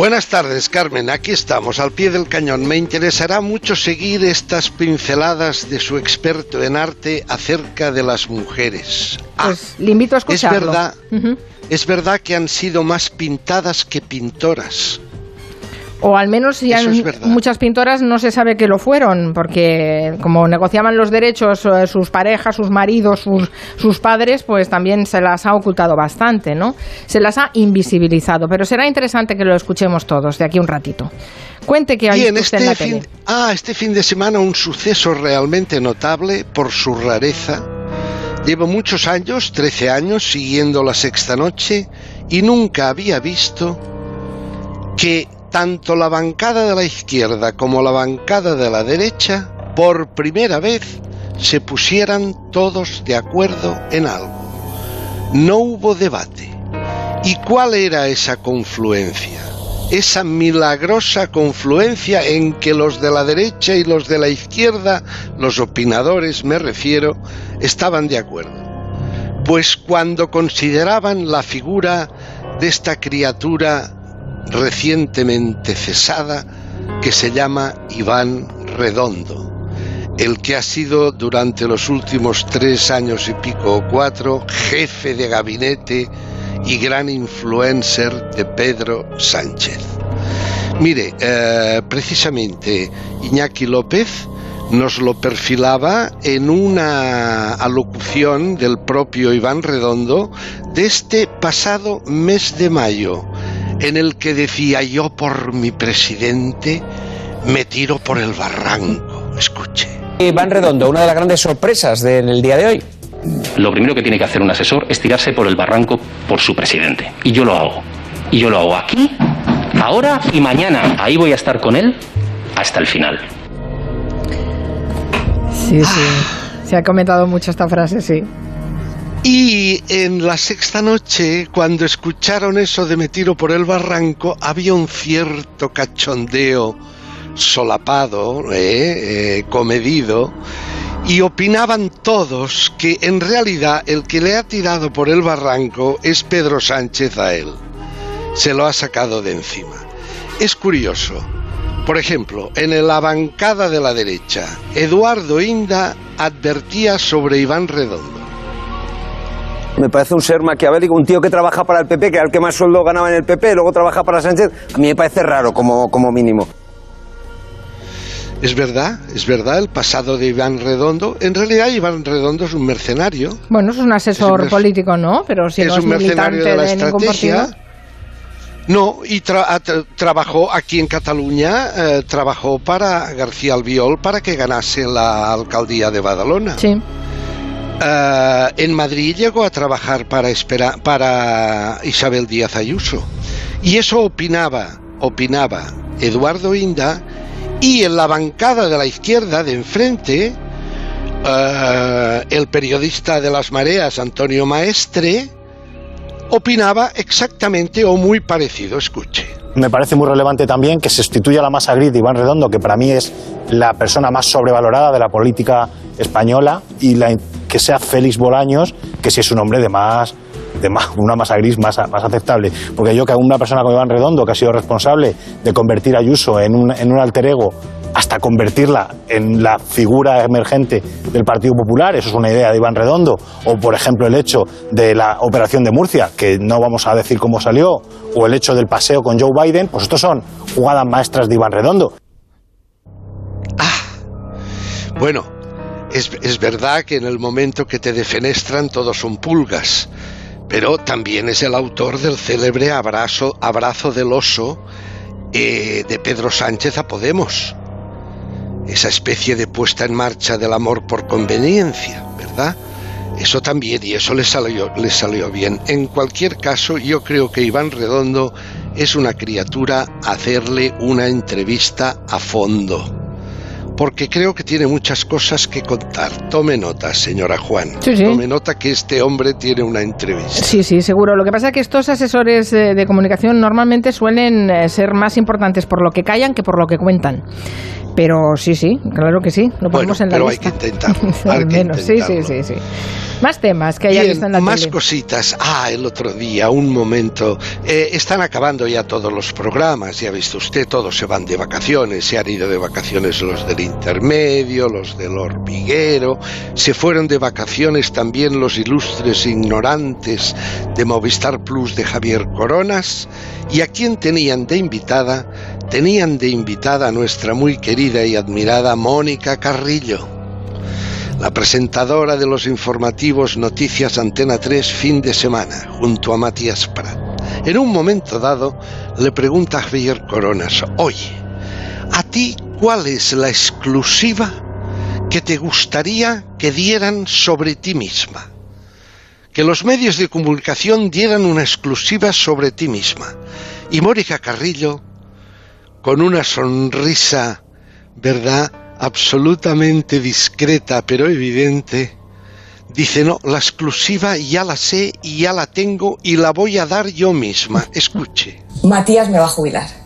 Buenas tardes, Carmen. Aquí estamos, al pie del cañón. Me interesará mucho seguir estas pinceladas de su experto en arte acerca de las mujeres. Ah, pues le invito a escucharlo. Es verdad, es verdad que han sido más pintadas que pintoras. O al menos ya muchas pintoras no se sabe que lo fueron, porque como negociaban los derechos eh, sus parejas, sus maridos, sus, sus padres, pues también se las ha ocultado bastante, ¿no? Se las ha invisibilizado. Pero será interesante que lo escuchemos todos de aquí un ratito. Cuente que hay este en la fin, Ah, este fin de semana un suceso realmente notable por su rareza. Llevo muchos años, 13 años, siguiendo la sexta noche y nunca había visto que tanto la bancada de la izquierda como la bancada de la derecha, por primera vez, se pusieran todos de acuerdo en algo. No hubo debate. ¿Y cuál era esa confluencia? Esa milagrosa confluencia en que los de la derecha y los de la izquierda, los opinadores me refiero, estaban de acuerdo. Pues cuando consideraban la figura de esta criatura recientemente cesada que se llama Iván Redondo, el que ha sido durante los últimos tres años y pico o cuatro jefe de gabinete y gran influencer de Pedro Sánchez. Mire, eh, precisamente Iñaki López nos lo perfilaba en una alocución del propio Iván Redondo de este pasado mes de mayo, en el que decía yo por mi presidente me tiro por el barranco. Escuche. Iván Redondo, una de las grandes sorpresas del día de hoy. Lo primero que tiene que hacer un asesor es tirarse por el barranco por su presidente. Y yo lo hago. Y yo lo hago aquí, ahora y mañana. Ahí voy a estar con él hasta el final. Sí, sí. Se ha comentado mucho esta frase, sí. Y en la sexta noche, cuando escucharon eso de me tiro por el barranco, había un cierto cachondeo solapado, eh, eh, comedido, y opinaban todos que en realidad el que le ha tirado por el barranco es Pedro Sánchez a él. Se lo ha sacado de encima. Es curioso. Por ejemplo, en la bancada de la derecha, Eduardo Inda advertía sobre Iván Redondo me parece un ser maquiavélico, un tío que trabaja para el PP, que era el que más sueldo ganaba en el PP, luego trabaja para Sánchez, a mí me parece raro como, como mínimo. Es verdad, es verdad, el pasado de Iván Redondo. En realidad, Iván Redondo es un mercenario. Bueno, es un asesor político, ¿no? Pero si no es mercenario de la estrategia. No, y trabajó aquí en Cataluña, eh, trabajó para García Albiol para que ganase la alcaldía de Badalona. Sí. Eh, en Madrid llegó a trabajar para, Isabel Díaz Ayuso. Y eso opinaba, opinaba Eduardo Inda, y en la bancada de la izquierda de enfrente, eh, el periodista de las mareas, Antonio Maestre, opinaba exactamente o muy parecido. Escuche. Me parece muy relevante también que se sustituya la masa gris de Iván Redondo, que para mí es la persona más sobrevalorada de la política española, y la que sea Félix Bolaños, que si es un hombre de más de más, una masa gris más, más aceptable. Porque yo que una persona como Iván Redondo, que ha sido responsable de convertir a Ayuso en un, en un alter ego hasta convertirla en la figura emergente del Partido Popular, eso es una idea de Iván Redondo, o por ejemplo el hecho de la operación de Murcia, que no vamos a decir cómo salió, o el hecho del paseo con Joe Biden, pues estos son jugadas maestras de Iván Redondo. Ah, bueno, es, verdad que en el momento que te defenestran todos son pulgas, pero también es el autor del célebre abrazo, abrazo del oso eh, de Pedro Sánchez a Podemos. Esa especie de puesta en marcha del amor por conveniencia, ¿verdad? Eso también, y eso le salió, le salió bien. En cualquier caso, yo creo que Iván Redondo es una criatura hacerle una entrevista a fondo porque creo que tiene muchas cosas que contar. Tome nota, señora Juan. Sí, sí. Tome nota que este hombre tiene una entrevista. Sí, sí, seguro. Lo que pasa es que estos asesores eh, de comunicación normalmente suelen eh, ser más importantes por lo que callan que por lo que cuentan. Pero sí, sí, claro que sí, lo ponemos en la pero lista. hay que intentarlo. hay que sí, sí, sí, sí. Más temas que haya visto en la más cositas. Ah, el otro día, un momento. Eh, están acabando ya todos los programas, ya ha visto usted, todos se van de vacaciones. Se han ido de vacaciones los del intermedio, los del hormiguero. Se fueron de vacaciones también los ilustres ignorantes de Movistar Plus de Javier Coronas. ¿Y a quién tenían de invitada? Tenían de invitada a nuestra muy querida y admirada Mónica Carrillo la presentadora de los informativos Noticias Antena 3 fin de semana, junto a Matías Prat. En un momento dado le pregunta a Javier Coronas, oye, ¿a ti cuál es la exclusiva que te gustaría que dieran sobre ti misma? Que los medios de comunicación dieran una exclusiva sobre ti misma. Y Mónica Carrillo, con una sonrisa, ¿verdad?, absolutamente discreta pero evidente, dice, no, la exclusiva ya la sé y ya la tengo y la voy a dar yo misma. Escuche. Matías me va a jubilar.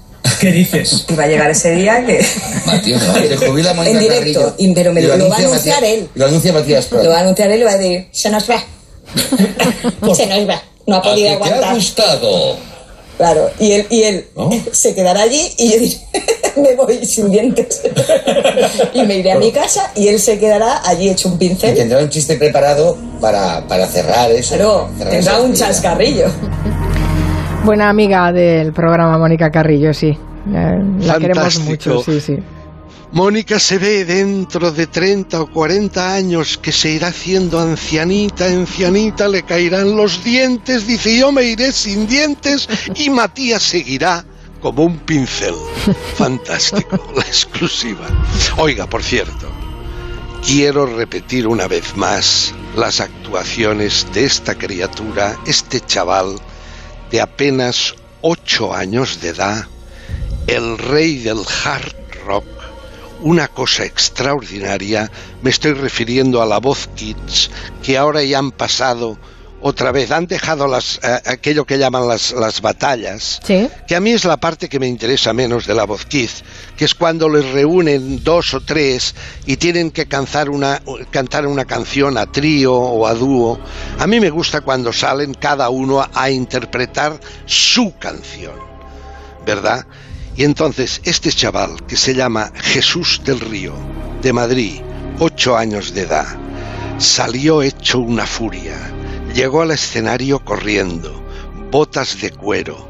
¿Qué dices? Y va a llegar ese día que... Matías, no, te jubila En directo, pero me lo, va a anunciar él. Lo anuncia Matías Lo va a anunciar él y va a decir, se nos va. se nos va. No ha podido aguantar. ¿Te ha gustado? Claro, y él, y él se quedará allí y yo diré, me voy sin dientes. y me iré a mi casa y él se quedará allí hecho un pincel. Y tendrá un chiste preparado para, para cerrar eso. Pero tendrá un chascarrillo. Buena amiga del programa Mónica Carrillo, sí. La queremos mucho, sí, sí. Mónica se ve dentro de 30 o 40 años que se irá haciendo ancianita, ancianita, le caerán los dientes, dice yo me iré sin dientes y Matías seguirá como un pincel. Fantástico, la exclusiva. Oiga, por cierto, quiero repetir una vez más las actuaciones de esta criatura, este chaval de apenas 8 años de edad, el rey del hard rock, una cosa extraordinaria, me estoy refiriendo a la voz Kids, que ahora ya han pasado otra vez, han dejado las, eh, aquello que llaman las, las batallas, que a mí es la parte que me interesa menos de la voz Kids, que es cuando les reúnen dos o tres y tienen que cantar una, cantar una canción a trío o a dúo. A mí me gusta cuando salen cada uno a interpretar su canción, ¿verdad? Y entonces este chaval, que se llama Jesús del Río, de Madrid, ocho años de edad, salió hecho una furia. Llegó al escenario corriendo, botas de cuero,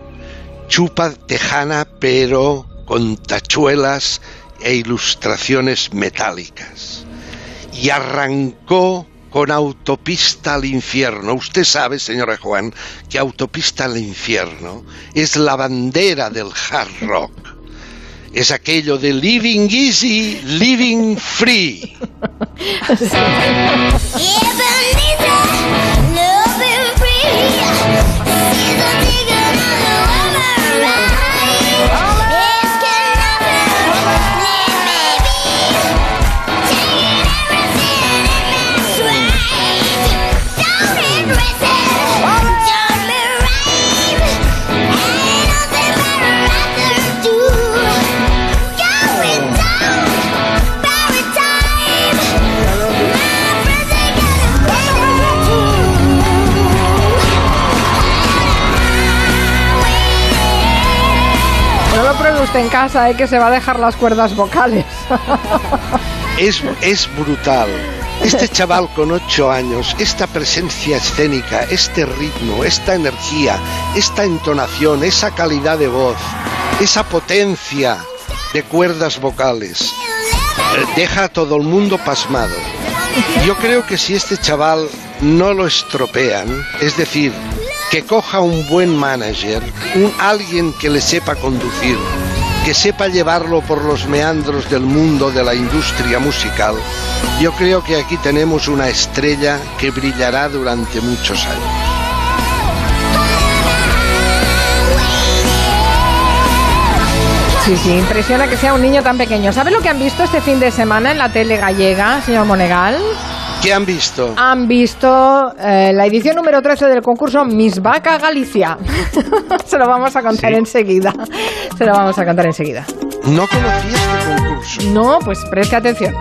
chupa tejana pero con tachuelas e ilustraciones metálicas. Y arrancó con Autopista al Infierno. Usted sabe, señora Juan, que Autopista al Infierno es la bandera del hard rock. Es aquello de living easy, living free. en casa, ¿eh? que se va a dejar las cuerdas vocales. Es, es brutal. Este chaval con ocho años, esta presencia escénica, este ritmo, esta energía, esta entonación, esa calidad de voz, esa potencia de cuerdas vocales, eh, deja a todo el mundo pasmado. Yo creo que si este chaval no lo estropean, es decir, que coja un buen manager, un alguien que le sepa conducir, que sepa llevarlo por los meandros del mundo de la industria musical, yo creo que aquí tenemos una estrella que brillará durante muchos años. Sí, sí, impresiona que sea un niño tan pequeño. ¿Sabe lo que han visto este fin de semana en la tele gallega, señor Monegal? ¿Qué han visto? Han visto eh, la edición número 13 del concurso Miss Vaca Galicia. Se lo vamos a contar enseguida. Se lo vamos a contar enseguida. No conocía este concurso. No, pues preste atención.